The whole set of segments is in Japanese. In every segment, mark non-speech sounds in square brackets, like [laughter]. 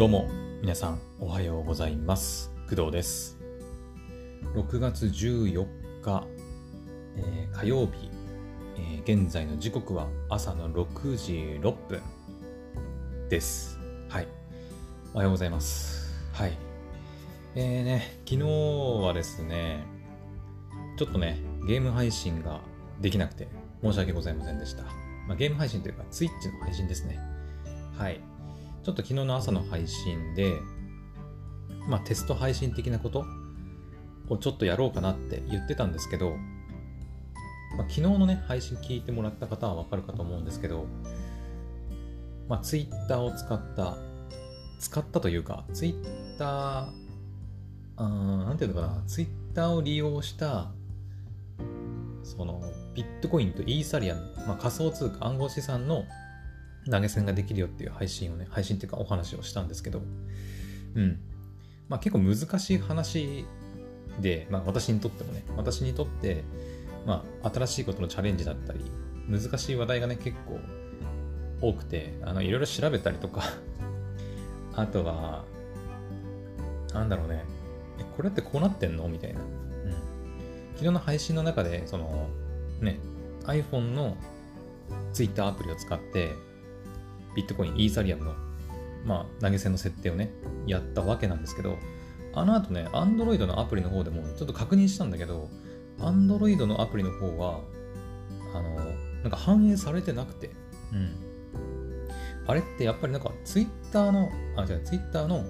どうも皆さんおはようございます。工藤です。6月14日、えー火曜日、えー現在の時刻は朝の6時6分です。はい。おはようございます。はい。えーね昨日はですねちょっとねゲーム配信ができなくて申し訳ございませんでした、まあ、ゲーム配信というか Twitch の配信ですね。はい。ちょっと昨日の朝の配信で、まあ、テスト配信的なことをちょっとやろうかなって言ってたんですけど、まあ、昨日のね、配信聞いてもらった方はわかるかと思うんですけど、まあ、Twitter を使った、使ったというか、Twitter、あなんていうのかな、Twitter を利用した、その、ビットコインとイーサリアム、まあ、仮想通貨暗号資産の投げ銭ができるよっていう配信をね、配信っていうかお話をしたんですけど、うん。まあ結構難しい話で、まあ私にとってもね、私にとって、まあ新しいことのチャレンジだったり、難しい話題がね、結構多くて、あの、いろいろ調べたりとか、[laughs] あとは、なんだろうね、え、これってこうなってんの？みたいな。うん。昨日の配信の中で、その、ね、iPhone の Twitter アプリを使って、ビットコイン、イーサリアムの、まあ、投げ銭の設定をね、やったわけなんですけど、あの後ね、Android のアプリの方でもちょっと確認したんだけど、Android のアプリの方は、あの、なんか反映されてなくて、うん。あれってやっぱりなんか Twitter の、あ、じゃあ Twitter の、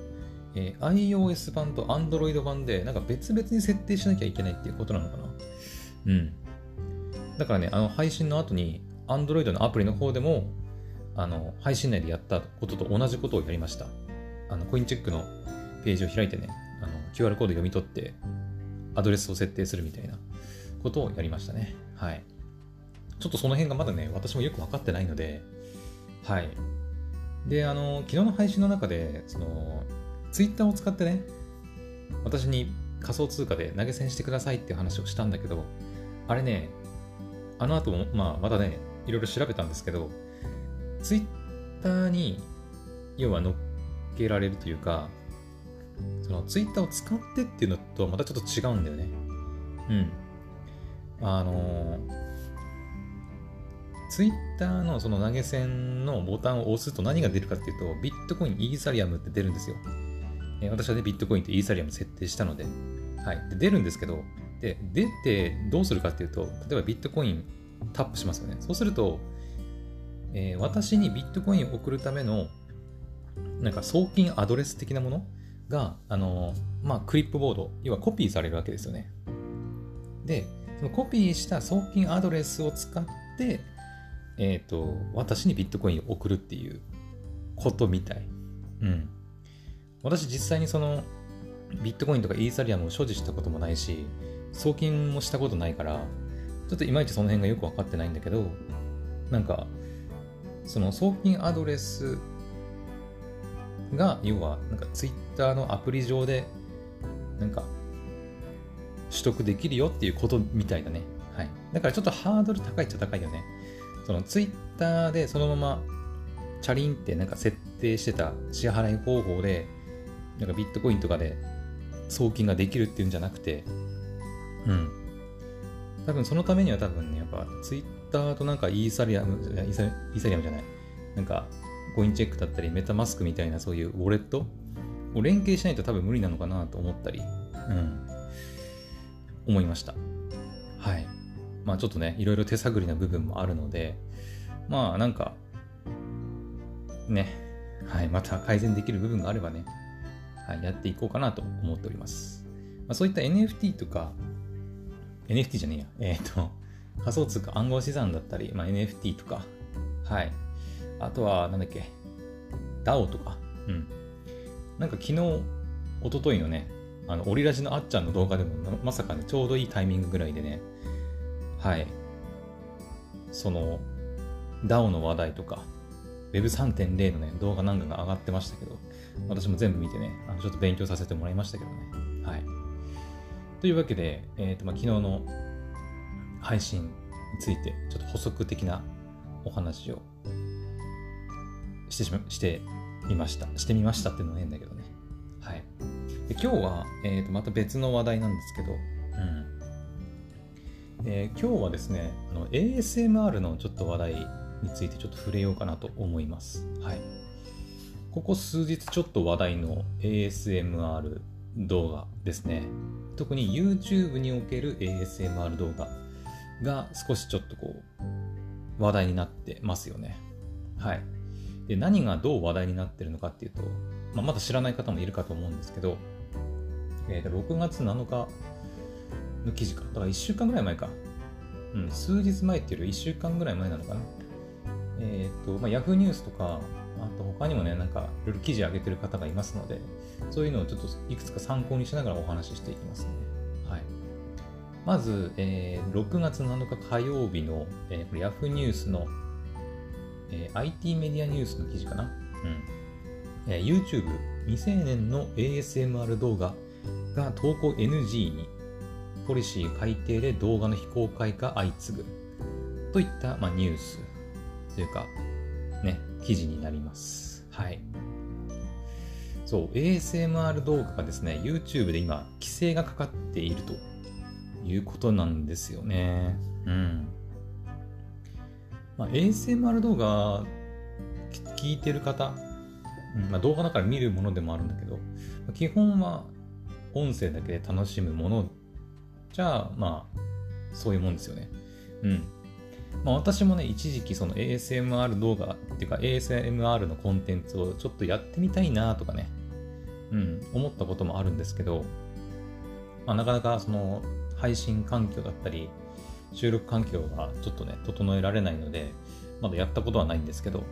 えー iOS 版と Android 版で、なんか別々に設定しなきゃいけないっていうことなのかな。うん。だからね、あの配信の後に Android のアプリの方でも、あの配信内でやったことと同じことをやりました。あのコインチェックのページを開いてね、あの QR コード読み取って、アドレスを設定するみたいなことをやりましたね。はい。ちょっとその辺がまだね、私もよく分かってないので、はい。で、あの、昨日の配信の中で、その、Twitter を使ってね、私に仮想通貨で投げ銭してくださいっていう話をしたんだけど、あれね、あの後も、まあ、またね、いろいろ調べたんですけど、ツイッターに、要は乗っけられるというか、そのツイッターを使ってっていうのとはまたちょっと違うんだよね。うん。あのツイッターのその投げ銭のボタンを押すと何が出るかっていうと、ビットコイン、イーサリアムって出るんですよ。えー私はね、ビットコインとイーサリアム設定したので、はい。で出るんですけど、で、出てどうするかっていうと、例えばビットコインタップしますよね。そうすると、えー私にビットコインを送るための、なんか送金アドレス的なものが、あのーまあ、クリップボード、要はコピーされるわけですよね。で、そのコピーした送金アドレスを使って、えっ、と、私にビットコインを送るっていうことみたい。うん。私実際にその、ビットコインとかイーサリアムを所持したこともないし、送金もしたことないから、ちょっといまいちその辺がよくわかってないんだけど、なんか、その送金アドレスが、要は、なんか Twitter のアプリ上で、なんか、取得できるよっていうことみたいだね。はい。だからちょっとハードル高いっちゃ高いよね。その Twitter でそのまま、チャリンってなんか設定してた支払い方法で、なんかビットコインとかで送金ができるっていうんじゃなくて、うん。多分そのためには多分ね、やっぱ Twitter となんかイーサリアム、イーサイーサリアムじゃない、なんかコインチェックだったりメタマスクみたいなそういうウォレット？を連携しないと多分無理なのかなと思ったり、うん、思いました。はい。まあちょっとね、いろいろ手探りな部分もあるので、まあなんか、ね、はい、また改善できる部分があればね、はい、やっていこうかなと思っております。まあ、そういった NFT とか、NFT じゃねえや、えっ、と、仮想通貨暗号資産だったり、まあ、NFT とか、はい。あとは、なんだっけ、DAO とか、うん。なんか昨日、一昨日のね、あの、オリラジのあっちゃんの動画でも、まさかね、ちょうどいいタイミングぐらいでね、はい。その、DAO の話題とか、Web3.0 のね、動画なんかが上がってましたけど、私も全部見てね、あのちょっと勉強させてもらいましたけどね。はい。というわけで、えっ、と、まあ、昨日の配信について、ちょっと補足的なお話をしてしま、してみました。してみましたっていうのも変だけどね。はい。で今日は、えー、とまた別の話題なんですけど、うんえー、今日はですねあの ASMR のちょっと話題についてちょっと触れようかなと思います。はい。ここ数日ちょっと話題の ASMR 動画ですね。特に YouTube における ASMR 動画が少しちょっとこう話題になってますよね。はい。で、何がどう話題になってるのかっていうと、まあ、まだ知らない方もいるかと思うんですけど、えー、6月7日の記事か。だから1週間ぐらい前か。うん、数日前っていうより1週間ぐらい前なのかな。えっ、ー、と、まあ、Yahoo ニュースとか、あと他にもね、なんかいろいろ記事上げてる方がいますので、そういうのをちょっといくつか参考にしながらお話ししていきますね。まず、えー、6月7日火曜日の、えー、これ Yahoo ニュースの、えー、IT メディアニュースの記事かな？うん。えー、YouTube 未成年の ASMR 動画が投稿 NG に、ポリシー改定で動画の非公開が相次ぐ。といった、まあ、ニュースというか、ね、記事になります。はい。そう、ASMR 動画がですね、YouTube で今、規制がかかっているということなんですよね。うん。まあ、ASMR 動画聞いてる方、うんまあ、動画だから見るものでもあるんだけど、基本は音声だけで楽しむものじゃあ、まあ、そういうもんですよね。うん。まあ、私もね、一時期その ASMR 動画っていうか ASMR のコンテンツをちょっとやってみたいなとかね、うん、思ったこともあるんですけど、まあ、なかなかその配信環境だったり、収録環境がちょっとね、整えられないので、まだやったことはないんですけど、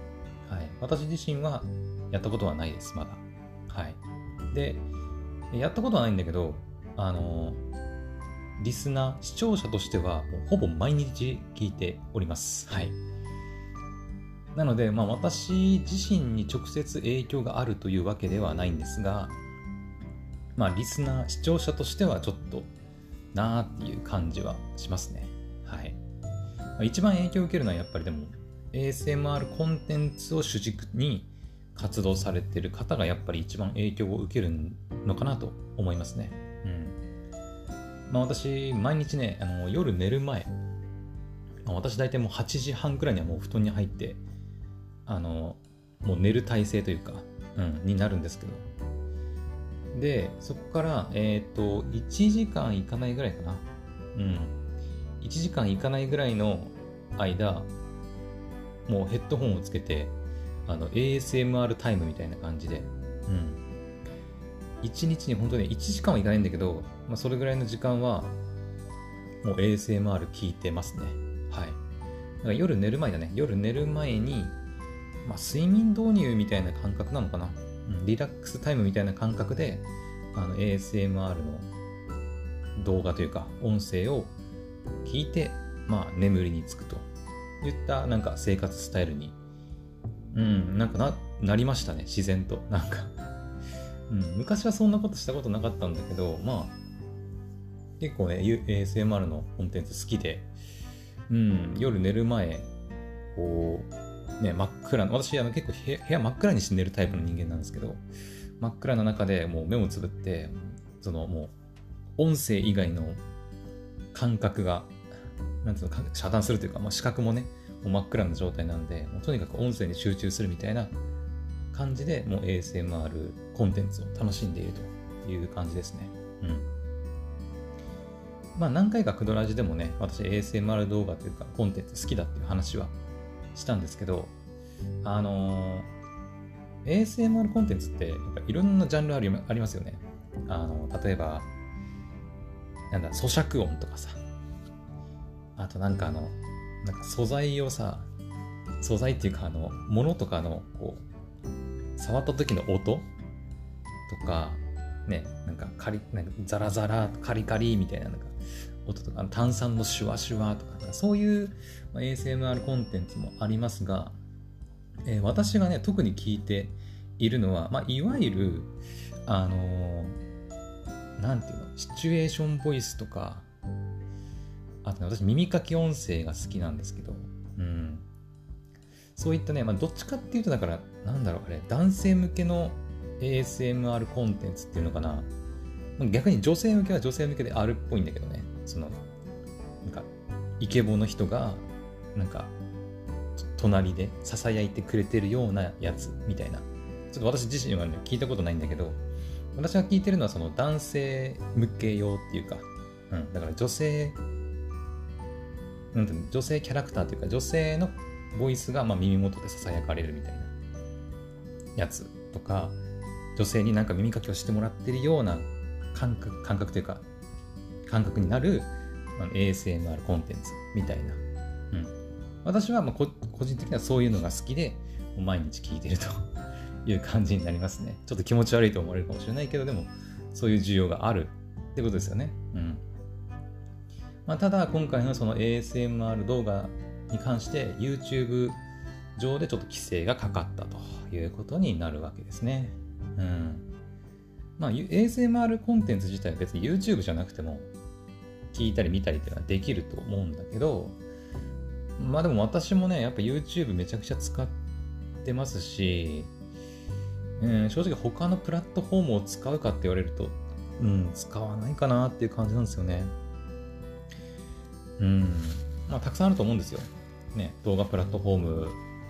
はい、私自身はやったことはないです、まだ。はい。で、やったことはないんだけど、あのリスナー、視聴者としては、もうほぼ毎日聞いております。はい。なので、まあ、私自身に直接影響があるというわけではないんですが、まあ、リスナー、視聴者としてはちょっとなっていう感じはしますね。はい。一番影響を受けるのはやっぱりでも、ASMR コンテンツを主軸に活動されてる方がやっぱり一番影響を受けるのかなと思いますね。うん。まあ私、毎日ね、あの夜寝る前、私大体もう8時半くらいにはもう布団に入って、あの、もう寝る体勢というか、うん、になるんですけど。で、そこから、えっ、ー、と、1時間いかないぐらいかな。うん。1時間いかないぐらいの間、もうヘッドホンをつけて、あの、ASMR タイムみたいな感じで、うん。1日に本当に1時間はいかないんだけど、まあ、それぐらいの時間は、もう ASMR 聞いてますね。はい。だから夜寝る前だね。夜寝る前に、まあ、睡眠導入みたいな感覚なのかな。リラックスタイムみたいな感覚で、あの ASMR の動画というか、音声を聞いて、まあ、眠りにつくと。いったなんか生活スタイルに、うん、なんかな、なりましたね、自然と。なんか。[laughs] うん、昔はそんなことしたことなかったんだけど、まあ、結構ね、ASMR のコンテンツ好きで、うん、夜寝る前、こう、ね、真っ暗な、私、あの結構部屋真っ暗にして寝るタイプの人間なんですけど、真っ暗な中でもう目をつぶって、そのもう、音声以外の感覚が、なんつうの、遮断するというか、まあ、視覚もね、もう真っ暗な状態なんで、もうとにかく音声に集中するみたいな感じで、もう ASMR コンテンツを楽しんでいるという感じですね。うん。まあ何回かクドラジでもね、私 ASMR 動画というかコンテンツ好きだっていう話はしたんですけど、あのー、ASMR コンテンツってやっぱいろんなジャンルありありますよね。あの、例えば、なんだ、咀嚼音とかさ、あとなんかあの、なんか素材をさ、素材っていうかあの、物とかのこう、触った時の音とか、ね、なんかカリ、なんかザラザラ、カリカリみたいななんか音とか、炭酸のシュワシュワとか、そういう、ASMR コンテンツもありますが、えー、私がね、特に聞いているのは、まあ、いわゆる、あのー、ていうの、シチュエーションボイスとか、あとね、私耳かき音声が好きなんですけど、うん。そういったね、まあ、どっちかっていうと、だから、なんだろう、あれ、男性向けの ASMR コンテンツっていうのかな。逆に女性向けは女性向けであるっぽいんだけどね。その、なんか、イケボの人が、なんか、隣で囁いてくれてるようなやつみたいな。ちょっと私自身はね、聞いたことないんだけど、私が聞いてるのはその男性向け用っていうか、うん、だから女性、なんていう、女性キャラクターというか、女性のボイスがまあ耳元で囁かれるみたいなやつとか、女性になんか耳かきをしてもらってるような感覚、感覚というか、感覚になる、まあ、ASMR コンテンツみたいな。うん。私はまあ個人的にはそういうのが好きで、毎日聞いてると [laughs] いう感じになりますね。ちょっと気持ち悪いと思われるかもしれないけど、でも、そういう需要があるってことですよね。うん。まあ、ただ、今回のその ASMR 動画に関して YouTube 上でちょっと規制がかかったということになるわけですね。うん。まあ、ASMR コンテンツ自体は別に YouTube じゃなくても聞いたり見たりっていうのはできると思うんだけど、まあでも私もね、やっぱ YouTube めちゃくちゃ使ってますし、うん、正直他のプラットフォームを使うかって言われると、うん、使わないかなっていう感じなんですよね。うん。まあ、たくさんあると思うんですよ。ね、動画プラットフォー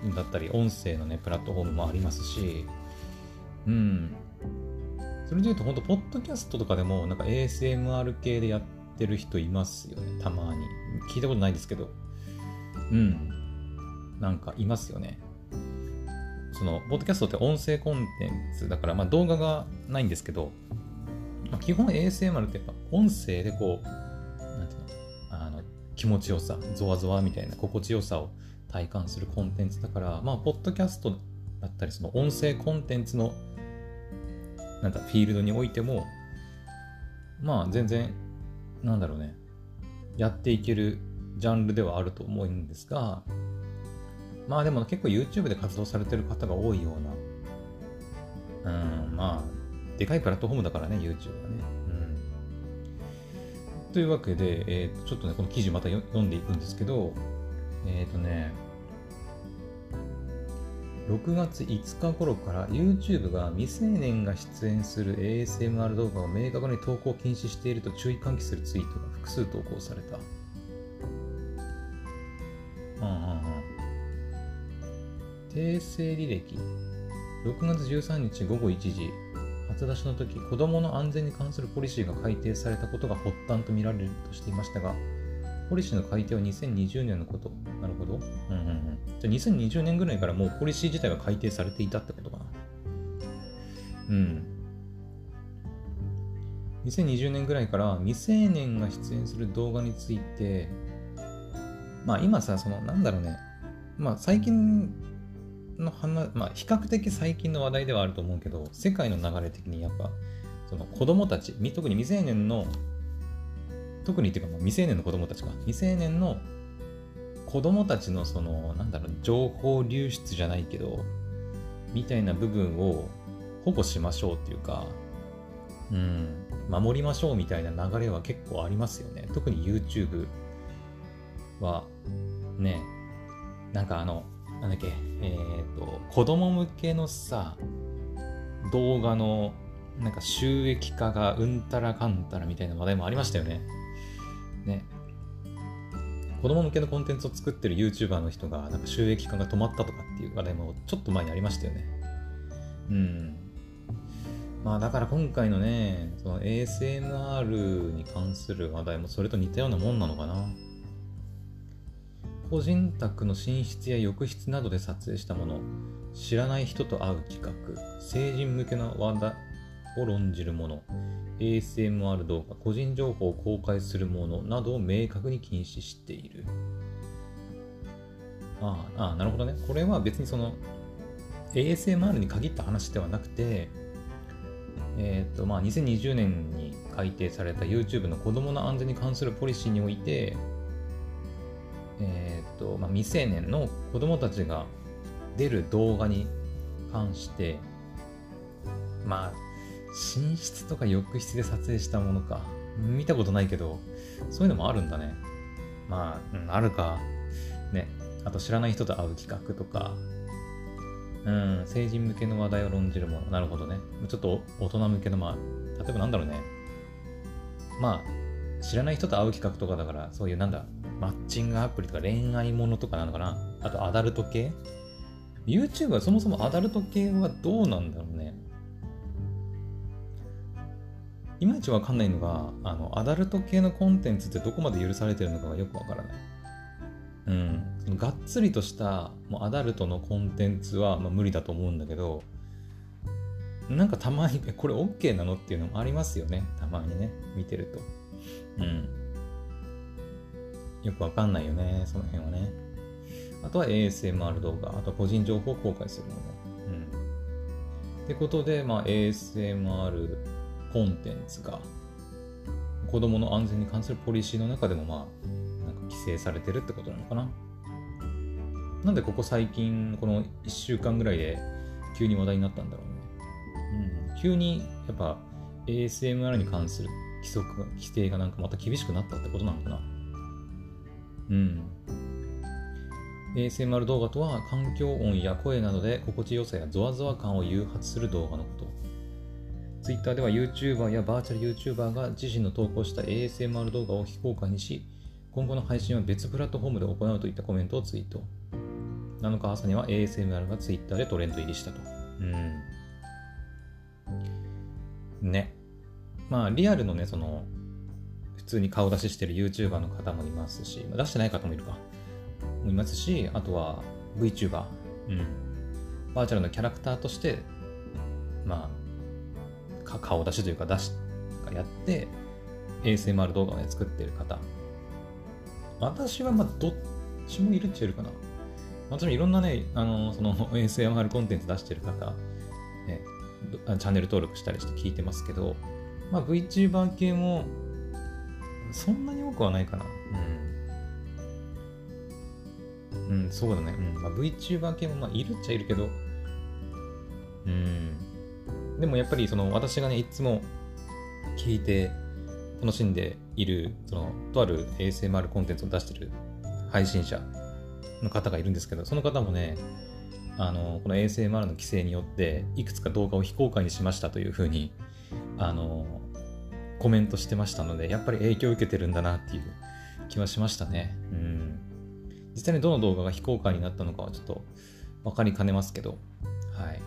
ムだったり、音声のね、プラットフォームもありますし、うん。それで言うと、本当ポッドキャストとかでも、なんか ASMR 系でやってる人いますよね、たまに。聞いたことないですけど。うん。なんかいますよね。その、ポッドキャストって音声コンテンツだから、まあ動画がないんですけど、まあ、基本 ASMR ってやっぱ音声でこう、なんていうの、あの、気持ちよさ、ゾワゾワみたいな心地よさを体感するコンテンツだから、まあ、ポッドキャストだったり、その音声コンテンツの、なんかフィールドにおいても、まあ全然、なんだろうね、やっていけるジャンルではあると思うんですが、まあでも結構 YouTube で活動されてる方が多いような、うん、まあ、でかいプラットフォームだからね、YouTube はね。うん。というわけで、えー、ちょっとね、この記事また読んでいくんですけど、えっ、ー、とね、6月5日頃から YouTube が未成年が出演する ASMR 動画を明確に投稿禁止していると注意喚起するツイートが複数投稿された。訂正履歴。6月13日午後1時。初出しの時子どもの安全に関するポリシーが改定されたことが発端とみられるとしていましたがポリシーの改定は2020年のこと。なるほど、うんうんうん、じゃあ2020年ぐらいからもうポリシー自体が改定されていたってことかな。うん。2020年ぐらいから未成年が出演する動画についてまあ今さそのなんだろうね。まあ最近の話、まあ、比較的最近の話題ではあると思うけど、世界の流れ的にやっぱ、その子供たち、特に未成年の、特にっていうか、未成年の子供たちか、未成年の子供たちのその、なんだろう、情報流出じゃないけど、みたいな部分を保護しましょうっていうか、うん、守りましょうみたいな流れは結構ありますよね。特に YouTube は、ね、なんかあの、なんだっけ、えっ、と、子供向けのさ、動画のなんか収益化がうんたらかんたらみたいな話題もありましたよね。ね。子供向けのコンテンツを作ってる YouTuber の人がなんか収益化が止まったとかっていう話題もちょっと前にありましたよね。うん。まあだから今回のね、その ASMR に関する話題もそれと似たようなもんなのかな。個人宅の寝室や浴室などで撮影したもの、知らない人と会う企画、成人向けの話題を論じるもの、ASMR 動画、個人情報を公開するものなどを明確に禁止している。ああ、なるほどね。これは別にその ASMR に限った話ではなくて、えっ、ー、と、まあ、2020年に改定された YouTube の子供の安全に関するポリシーにおいて、えーとまあ、未成年の子供たちが出る動画に関してまあ寝室とか浴室で撮影したものか見たことないけどそういうのもあるんだねまあ、うん、あるかねあと知らない人と会う企画とか、うん、成人向けの話題を論じるもの。なるほどね。ちょっと大人向けの、まあ、例えばなんだろうね。まあ、知らない人と会う企画とかだから、そういうなんだ、マッチングアプリとか恋愛ものとかなのかな。あとアダルト系 ?YouTube はそもそもアダルト系はどうなんだろうね。いまいちわかんないのが、あの、アダルト系のコンテンツってどこまで許されてるのかがよくわからない。うん。そのがっつりとしたもうアダルトのコンテンツは、まあ、無理だと思うんだけど、なんかたまに、これ OK なのっていうのもありますよね。たまにね。見てると。うん。よくわかんないよね。その辺はね。あとは ASMR 動画。あとは個人情報を公開するもの。うん。ってことで、まあ ASMR コンテンツが子供の安全に関するポリシーの中でもまあなんか規制されてるってことなのかな。なんでここ最近この1週間ぐらいで急に話題になったんだろうね、うん、急にやっぱ ASMR に関する規則規定がなんかまた厳しくなったってことなのかな。うん。ASMR 動画とは環境音や声などで心地よさやゾワゾワ感を誘発する動画のこと Twitter では YouTuber やバーチャル YouTuber が自身の投稿した ASMR 動画を非公開にし、今後の配信は別プラットフォームで行うといったコメントをツイート。7日朝には ASMR が Twitter でトレンド入りしたと。うん。ね。まあ、リアルのね、その、普通に顔出ししてる YouTuber の方もいますし、出してない方もいるか。もいますし、あとは VTuber。うん。バーチャルのキャラクターとして、まあ、顔出しというか出し、やって、ASMR 動画をね、作ってる方。私はまあ、どっちもいるっちゃいるかな。もちろんいろんなね、あの、その ASMR コンテンツ出してる方、ね、チャンネル登録したりして聞いてますけど、まあ VTuber 系も、そんなに多くはないかな。うん。うん、そうだね。うん。まあ、VTuber 系もまあいるっちゃいるけど、うん。でもやっぱりその私がね、いつも聞いて楽しんでいる、その、とある ASMR コンテンツを出してる配信者の方がいるんですけど、その方もね、あの、この ASMR の規制によって、いくつか動画を非公開にしましたというふうに、あの、コメントしてましたので、やっぱり影響を受けてるんだなっていう気はしましたね。うん。実際にどの動画が非公開になったのかはちょっと分かりかねますけど、はい。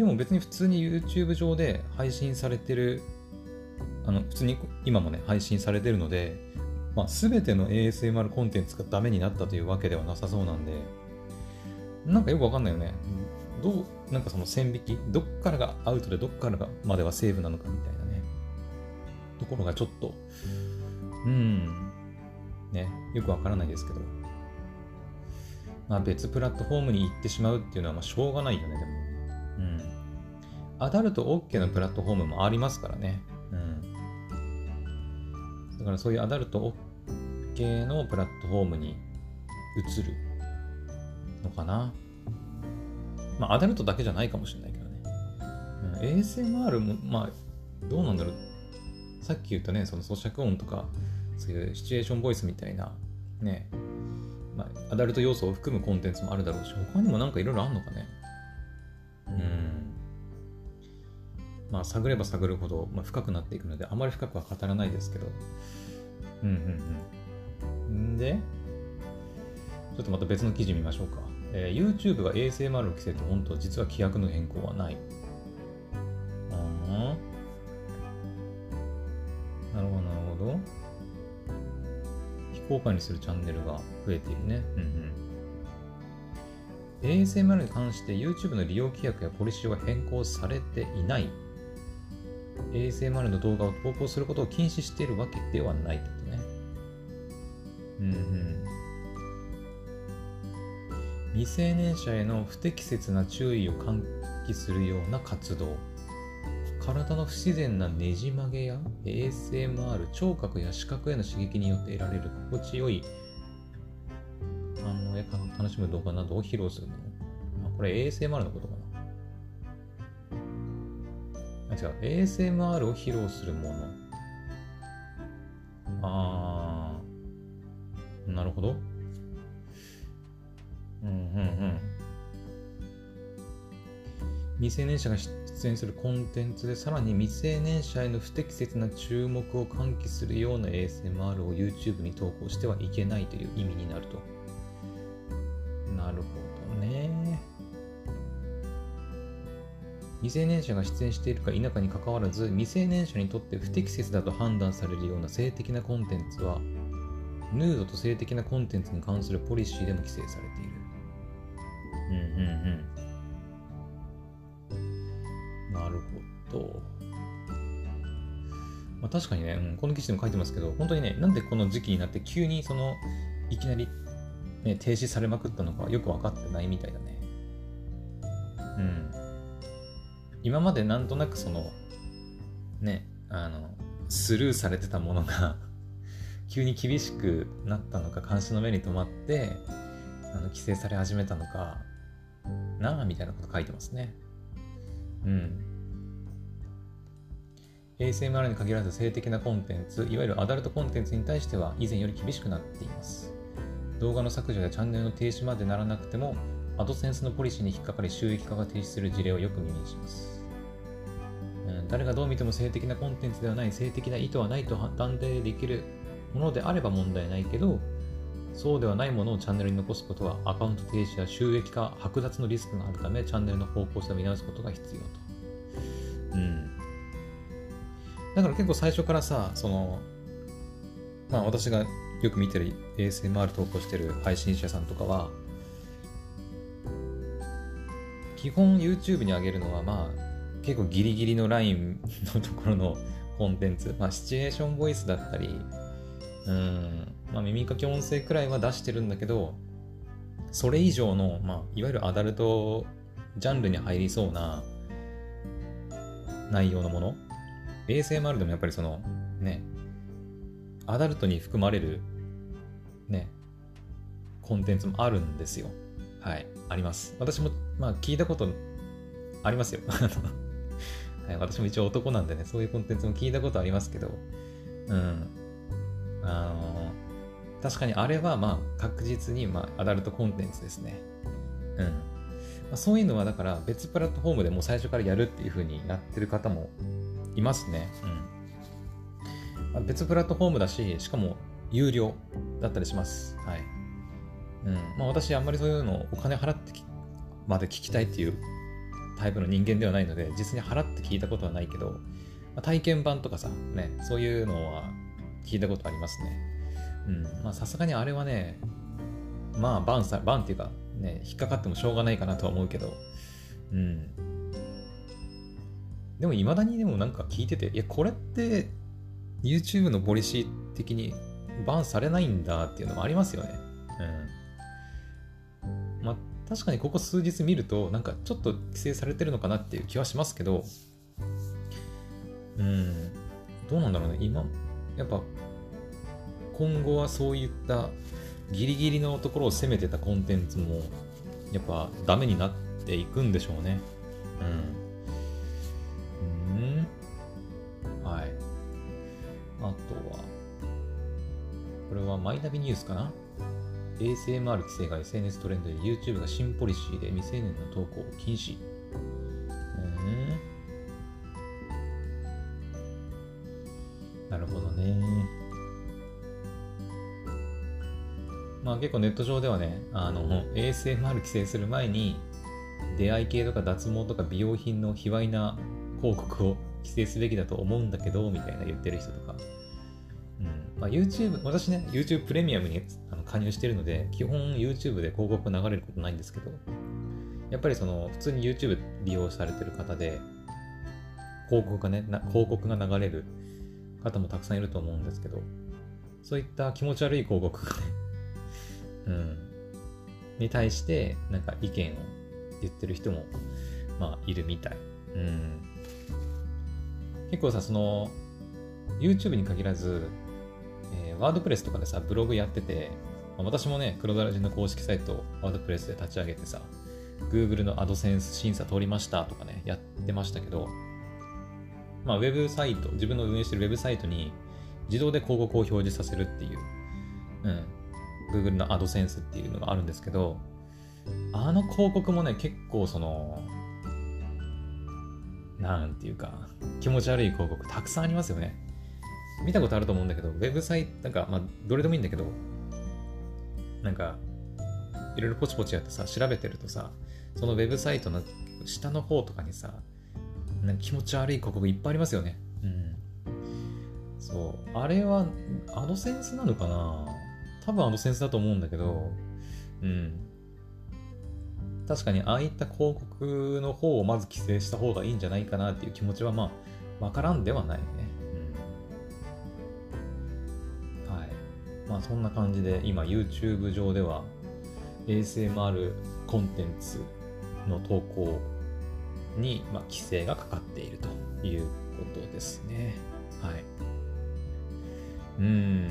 でも別に普通に YouTube 上で配信されてる、あの、普通に今もね、配信されてるので、まあ、全ての ASMR コンテンツがダメになったというわけではなさそうなんで、なんかよくわかんないよね。どう、なんかその線引き、どっからがアウトでどっからがまではセーフなのかみたいなね。ところがちょっと、うん、ね、よくわからないですけど。まあ別プラットフォームに行ってしまうっていうのはまあしょうがないよね、でも。うん。アダルト OK のプラットフォームもありますからね。うん。だからそういうアダルト OK のプラットフォームに移るのかな。まあ、アダルトだけじゃないかもしれないけどね。うん、ASMR も、まあ、どうなんだろう。さっき言ったね、その咀嚼音とか、そういうシチュエーションボイスみたいな、ね、まあ、アダルト要素を含むコンテンツもあるだろうし、他にもなんかいろいろあんのかね。まあ探れば探るほど、まあ、深くなっていくのであまり深くは語らないですけど。うんうんうん。んでちょっとまた別の記事見ましょうか、えー、YouTube が ASMR を規制って本当実は規約の変更はない。ああなるほどなるほど。非公開にするチャンネルが増えているね。うんうん。ASMR に関して YouTube の利用規約やポリシーは変更されていない。ASMR の動画を投稿することを禁止しているわけではないってことね。うんうん。未成年者への不適切な注意を喚起するような活動。体の不自然なねじ曲げや ASMR、聴覚や視覚への刺激によって得られる心地よい反応や楽しむ動画などを披露するもの。これ ASMR のことかな。あ、違う。ASMR を披露するもの。あー、なるほど。うんうんうん未成年者が出演するコンテンツでさらに未成年者への不適切な注目を喚起するような ASMR を YouTube に投稿してはいけないという意味になると。なるほど未成年者が出演しているか否かにかかわらず未成年者にとって不適切だと判断されるような性的なコンテンツはヌードと性的なコンテンツに関するポリシーでも規制されている。うんうんうん。なるほど。まあ、確かにね、うん、この記事でも書いてますけど、本当にね、なんでこの時期になって急にその、いきなり、ね、停止されまくったのかよく分かってないみたいだね。うん。今までなんとなくその、ね、あの、スルーされてたものが [laughs] 急に厳しくなったのか、監視の目に留まって、あの規制され始めたのかなあみたいなこと書いてますね。うん。ASMR に限らず性的なコンテンツ、いわゆるアダルトコンテンツに対しては以前より厳しくなっています。動画の削除やチャンネルの停止までならなくても、アドセンスのポリシーに引っかかり収益化が停止する事例をよく耳にします。誰がどう見ても性的なコンテンツではない、性的な意図はないと断定できるものであれば問題ないけど、そうではないものをチャンネルに残すことはアカウント停止や収益化、剥奪のリスクがあるため、チャンネルの方向性を見直すことが必要と。うん。だから結構最初からさ、その、まあ私がよく見てる ASMR 投稿してる配信者さんとかは、基本 YouTube に上げるのはまあ結構ギリギリのラインのところのコンテンツ、まあシチュエーションボイスだったり、うん、まあ、耳かき音声くらいは出してるんだけど、それ以上の、まあ、いわゆるアダルトジャンルに入りそうな内容のもの。ASMR でもやっぱりそのねアダルトに含まれるねコンテンツもあるんですよ。はいあります。私もまあ聞いたことありますよ [laughs] はい、私も一応男なんでねそういうコンテンツも聞いたことありますけどうんあの確かにあれはまあ確実にまあアダルトコンテンツですね。うん。まあ、そういうのはだから別プラットフォームでもう最初からやるっていう風になってる方もいますね。うん。まあ、別プラットフォームだし、しかも有料だったりします。はい。うん。まあ私あんまりそういうのお金払ってまで聞きたいっていうタイプの人間ではないので、実に払って聞いたことはないけど、まあ、体験版とかさ、ね、そういうのは聞いたことありますね。うん。まあさすがにあれはね、まあバンさ、バンっていうか、ね、引っかかってもしょうがないかなとは思うけど、うん。でも未だにでもなんか聞いてて、いや、これって YouTube のポリシー的にバンされないんだっていうのもありますよね。確かにここ数日見ると、なんかちょっと規制されてるのかなっていう気はしますけど、うん。どうなんだろうね。今、やっぱ今後はそういったギリギリのところを攻めてたコンテンツもやっぱダメになっていくんでしょうね。うん。うん。はい。あとは、これはマイナビニュースかな？?ASMR 規制が SNS トレンドで YouTube が新ポリシーで未成年の投稿を禁止。なるほどね。まあ結構ネット上ではね、あの、ASMR 規制する前に、出会い系とか脱毛とか美容品の卑猥な広告を規制すべきだと思うんだけど、みたいな言ってる人とか。うん。まあ YouTube、私ね、YouTube プレミアムにあの加入してるので、基本 YouTube で広告流れることないんですけど、やっぱりその、普通に YouTube 利用されてる方で、広告がね、広告が流れる方もたくさんいると思うんですけど、そういった気持ち悪い広告がね、[laughs] うん、に対して、なんか意見を言ってる人も、まあ、いるみたい。うん。結構さ、その、YouTube に限らず、えー、ワードプレスとかでさ、ブログやってて、まあ、私もね、黒だらじの公式サイト、ワードプレスで立ち上げてさ、Google の AdSense 審査通りましたとかね、やってましたけど、まあ、ウェブサイト、自分の運営してるウェブサイトに自動で広告を表示させるっていう、うん、Google の AdSense っていうのがあるんですけど、あの広告もね、結構その、なんていうか、気持ち悪い広告たくさんありますよね。見たことあると思うんだけど、ウェブサイト、なんか、まあ、どれでもいいんだけど、なんか、いろいろポチポチやってさ、調べてるとさ、そのウェブサイトの下の方とかにさ、なんか気持ち悪い広告いっぱいありますよね。うん。そう。あれは、アドセンスなのかな？多分アドセンスだと思うんだけど、うん。確かにああいった広告の方をまず規制した方がいいんじゃないかなっていう気持ちはまあ、わからんではないね。まあそんな感じで今 YouTube 上では ASMR コンテンツの投稿に、まあ、規制がかかっているということですね。はい。うん。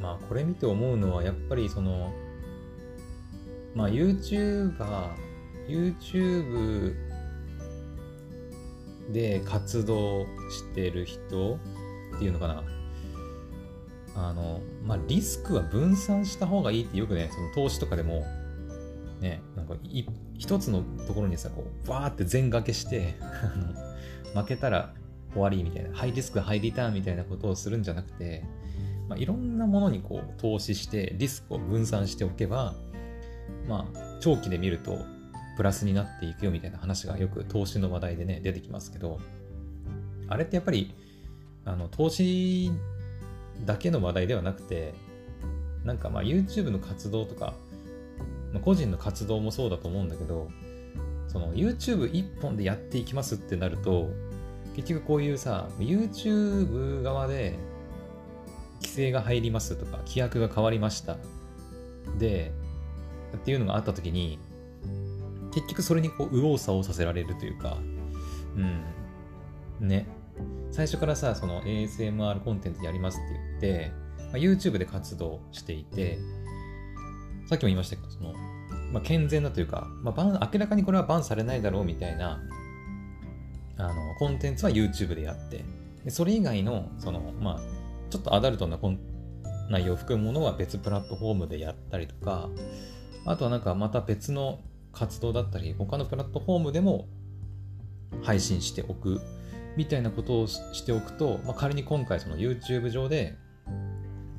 まあこれ見て思うのはやっぱりそのまあ YouTuber、YouTube で活動してる人っていうのかな。あの、まあリスクは分散した方がいいってよくね、その投資とかでも、ね、なんか一つのところにさ、こう、バーって全掛けして負けたら終わりみたいな、ハイリスク、ハイリターンみたいなことをするんじゃなくて、まあ、いろんなものにこう投資してリスクを分散しておけば、まあ、長期で見るとプラスになっていくよみたいな話がよく投資の話題でね、出てきますけど、あれってやっぱり、あの、投資だけの話題ではなくて、なんかまあ YouTube の活動とか、まあ、個人の活動もそうだと思うんだけど、その YouTube 一本でやっていきますってなると、結局こういうさ、YouTube 側で規制が入りますとか、規約が変わりました。で、っていうのがあった時に、結局それにこう、右往左往させられるというか、うん。ね。最初からさ、その ASMR コンテンツやりますって言って、まあ、YouTube で活動していて、さっきも言いましたけど、その、まあ、健全なというか、まあ、バン、明らかにこれはバンされないだろうみたいな、あの、コンテンツは YouTube でやって、でそれ以外の、その、まあ、ちょっとアダルトなコン内容を含むものは別プラットフォームでやったりとか、あとはなんかまた別の活動だったり、他のプラットフォームでも配信しておくみたいなことをしておくと、まあ、仮に今回その YouTube 上で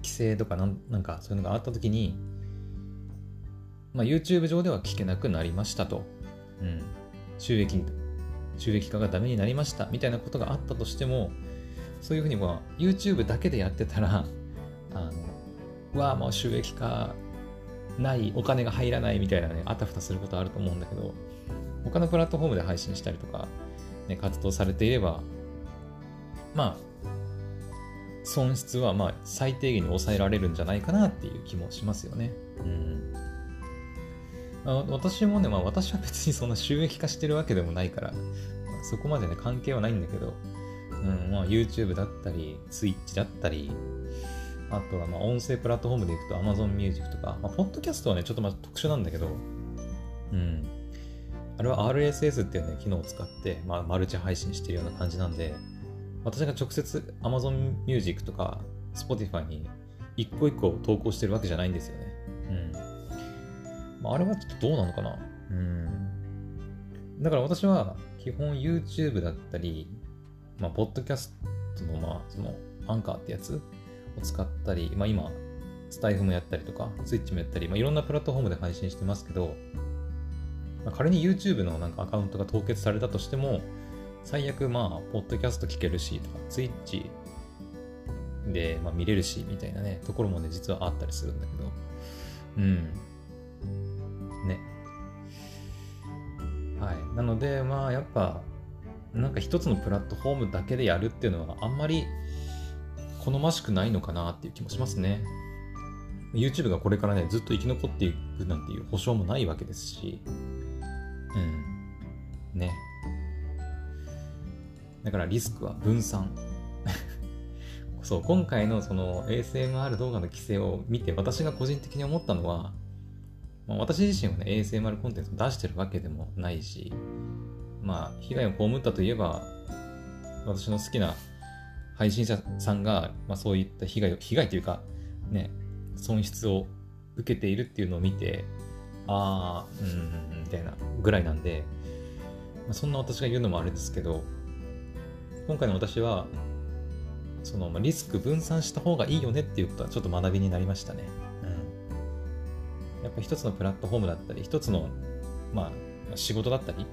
規制とかなんなんかそういうのがあった時に、まあ、YouTube 上では聞けなくなりましたと。うん。収益、収益化がダメになりましたみたいなことがあったとしても、そういうふうにまあ YouTube だけでやってたら、あの、わあ、もう収益化ないお金が入らないみたいなねあたふたすることあると思うんだけど他のプラットフォームで配信したりとか、ね、活動されていればまあ損失はまあ最低限に抑えられるんじゃないかなっていう気もしますよね。うんあ私もね、まあ私は別に [laughs] そんな収益化してるわけでもないから、まあ、そこまでね、関係はないんだけど、うん、まあ YouTube だったり、Twitch だったり、あとはまあ音声プラットフォームでいくと Amazon Music とか、まあ、ポッドキャストはね、ちょっとま特殊なんだけど、うん。あれは RSS っていうね、機能を使って、まあ、マルチ配信してるような感じなんで、私が直接 Amazon Music とか Spotify に一個一個投稿してるわけじゃないんですよね。うん。まあ、あれはちょっとどうなのかな？うん。だから私は基本 YouTube だったり、まあ、ポッドキャストの、まあ、その、アンカーってやつを使ったり、まあ、今、スタイフもやったりとか、スイッチもやったり、まあ、いろんなプラットフォームで配信してますけど、まあ、仮に YouTube のなんかアカウントが凍結されたとしても、最悪まあ、ポッドキャスト聞けるし、とか、ツイッチで、まあ、見れるし、みたいなね、ところもね、実はあったりするんだけど、うん。ね。はい。なので、まあ、やっぱ、なんか一つのプラットフォームだけでやるっていうのは、あんまり好ましくないのかなっていう気もしますね。YouTube がこれからね、ずっと生き残っていくなんていう保証もないわけですし、うん。ね。だからリスクは分散。[laughs] そう、今回のその ASMR 動画の規制を見て私が個人的に思ったのは、まあ、私自身はね、ASMR コンテンツを出してるわけでもないし、まあ、被害を被ったといえば、私の好きな配信者さんが、まあ、そういった被害を、被害というか、ね、損失を受けているっていうのを見て、ああ、うん、みたいなぐらいなんで、まあ、そんな私が言うのもあれですけど、今回の私は、その、まあ、リスク分散した方がいいよねっていうことはちょっと学びになりましたね。うん。やっぱ一つのプラットフォームだったり、一つの、まあ、仕事だったり、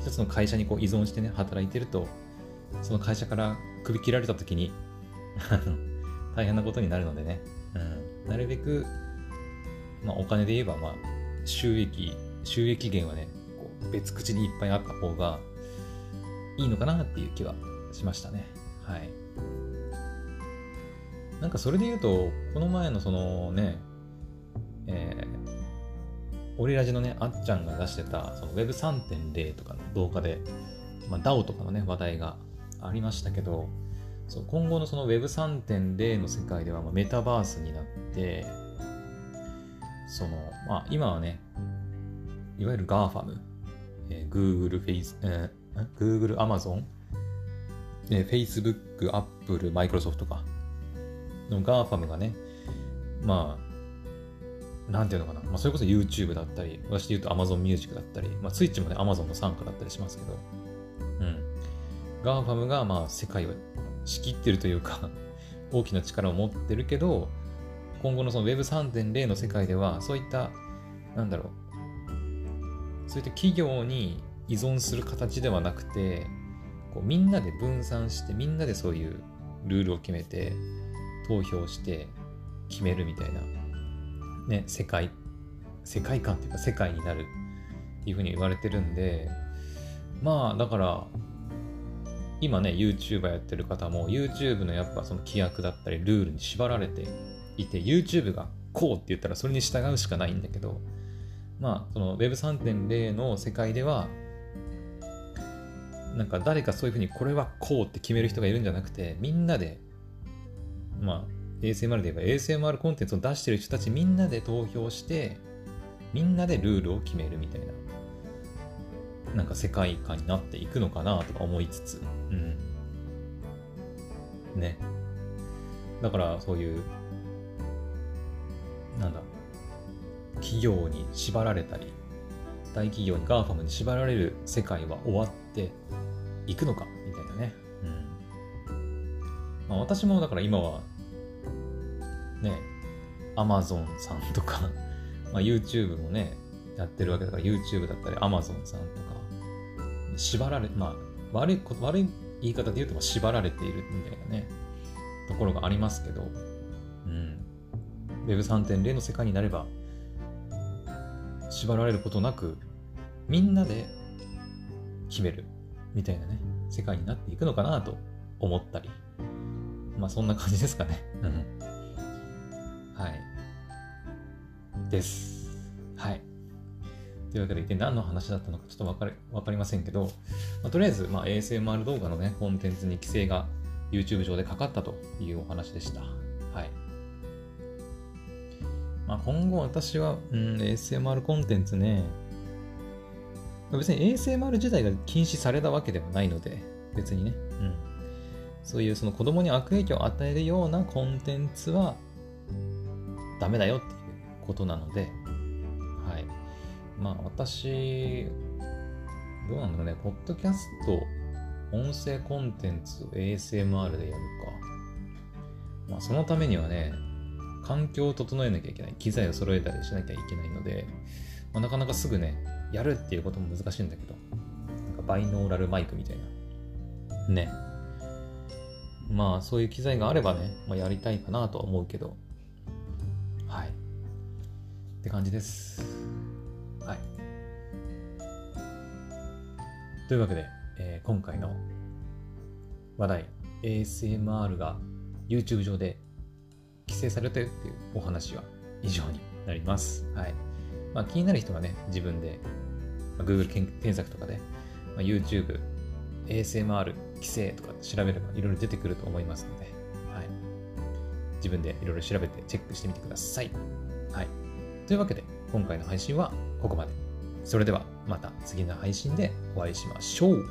一つの会社にこう依存してね、働いてると、その会社から首切られた時に [laughs] 大変なことになるのでね、うん、なるべく、まあ、お金で言えば、まあ、収益、収益源はね、こう別口にいっぱいあった方がいいのかなっていう気はしましたね。はい。なんかそれで言うと、この前のそのね、えー、オリラジのね、あっちゃんが出してた、その Web3.0 とかの動画で、まあ、DAO とかのね、話題がありましたけど、そう今後のその Web3.0 の世界では、まあ、メタバースになって、その、まあ、今はね、いわゆる GAFAM、えー、Google、Face、えー、Google、Amazon、えー、Facebook、Apple、Microsoft か、の GAFAM がね、まあ、なんていうのかな、まあ、それこそ YouTube だったり、私で言うと Amazon Music だったり、まあ、Twitch もね、Amazon の傘下だったりしますけど、うん。GAFAM がまあ世界を仕切ってるというか大きな力を持ってるけど、今後のその Web3.0 の世界では、そういった、なんだろう、そういった企業に依存する形ではなくて、こうみんなで分散して、みんなでそういうルールを決めて、投票して決めるみたいな、ね、世界、世界観っていうか世界になるっていうふうに言われてるんで、まあ、だから、今ね、YouTuber やってる方も、YouTube のやっぱその規約だったり、ルールに縛られていて、YouTube がこうって言ったらそれに従うしかないんだけど、まあ、その Web3.0 の世界では、なんか誰かそういうふうにこれはこうって決める人がいるんじゃなくて、みんなでまあ、ASMR で言えば ASMR コンテンツを出してる人たちみんなで投票して、みんなでルールを決めるみたいな、なんか世界観になっていくのかなとか思いつつ、うん。ね。だからそういう、なんだ、企業に縛られたり、大企業に GAFAM に縛られる世界は終わっていくのかみたいなね。うん。まあ、私もだから今はね、Amazon さんとか [laughs] まあ YouTube もね、やってるわけだから YouTube だったり Amazon さんとか、縛られ、まあ悪いこ、悪い言い方で言うと縛られているみたいなね、ところがありますけど、うん。Web3.0 の世界になれば、縛られることなく、みんなで決めるみたいなね、世界になっていくのかなと思ったり。まあそんな感じですかね。うん。はい。です。はい。というわけで、一体何の話だったのかちょっとわかわかりませんけど、まあ、とりあえず、まあ、ASMR 動画のね、コンテンツに規制が YouTube 上でかかったというお話でした。まあ、今後私は、うん、ASMR コンテンツね、別に ASMR 自体が禁止されたわけではないので、別にね、うん。そういうその子供に悪影響を与えるようなコンテンツはダメだよっていうことなので、はい。まあ私、どうなんだろうね、ポッドキャスト、音声コンテンツ ASMR でやるか。まあそのためにはね、環境を整えなきゃいけない。機材を揃えたりしなきゃいけないので、まあ、なかなかすぐね、やるっていうことも難しいんだけど、なんかバイノーラルマイクみたいな。ね。まあそういう機材があればね、まあ、やりたいかなとは思うけど、はい。って感じです。はい。というわけで、えー、今回の話題、ASMR が YouTube 上で規制されたよっていうお話は以上になります。はい。まあ、気になる人はね、自分で、まあ、Google 検索とかで、まあ、YouTube、ASMR 規制とか調べればいろいろ出てくると思いますので、自分でいろいろ調べてチェックしてみてください。はい。というわけで、今回の配信はここまで。それではまた次の配信でお会いしましょう。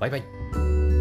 バイバイ。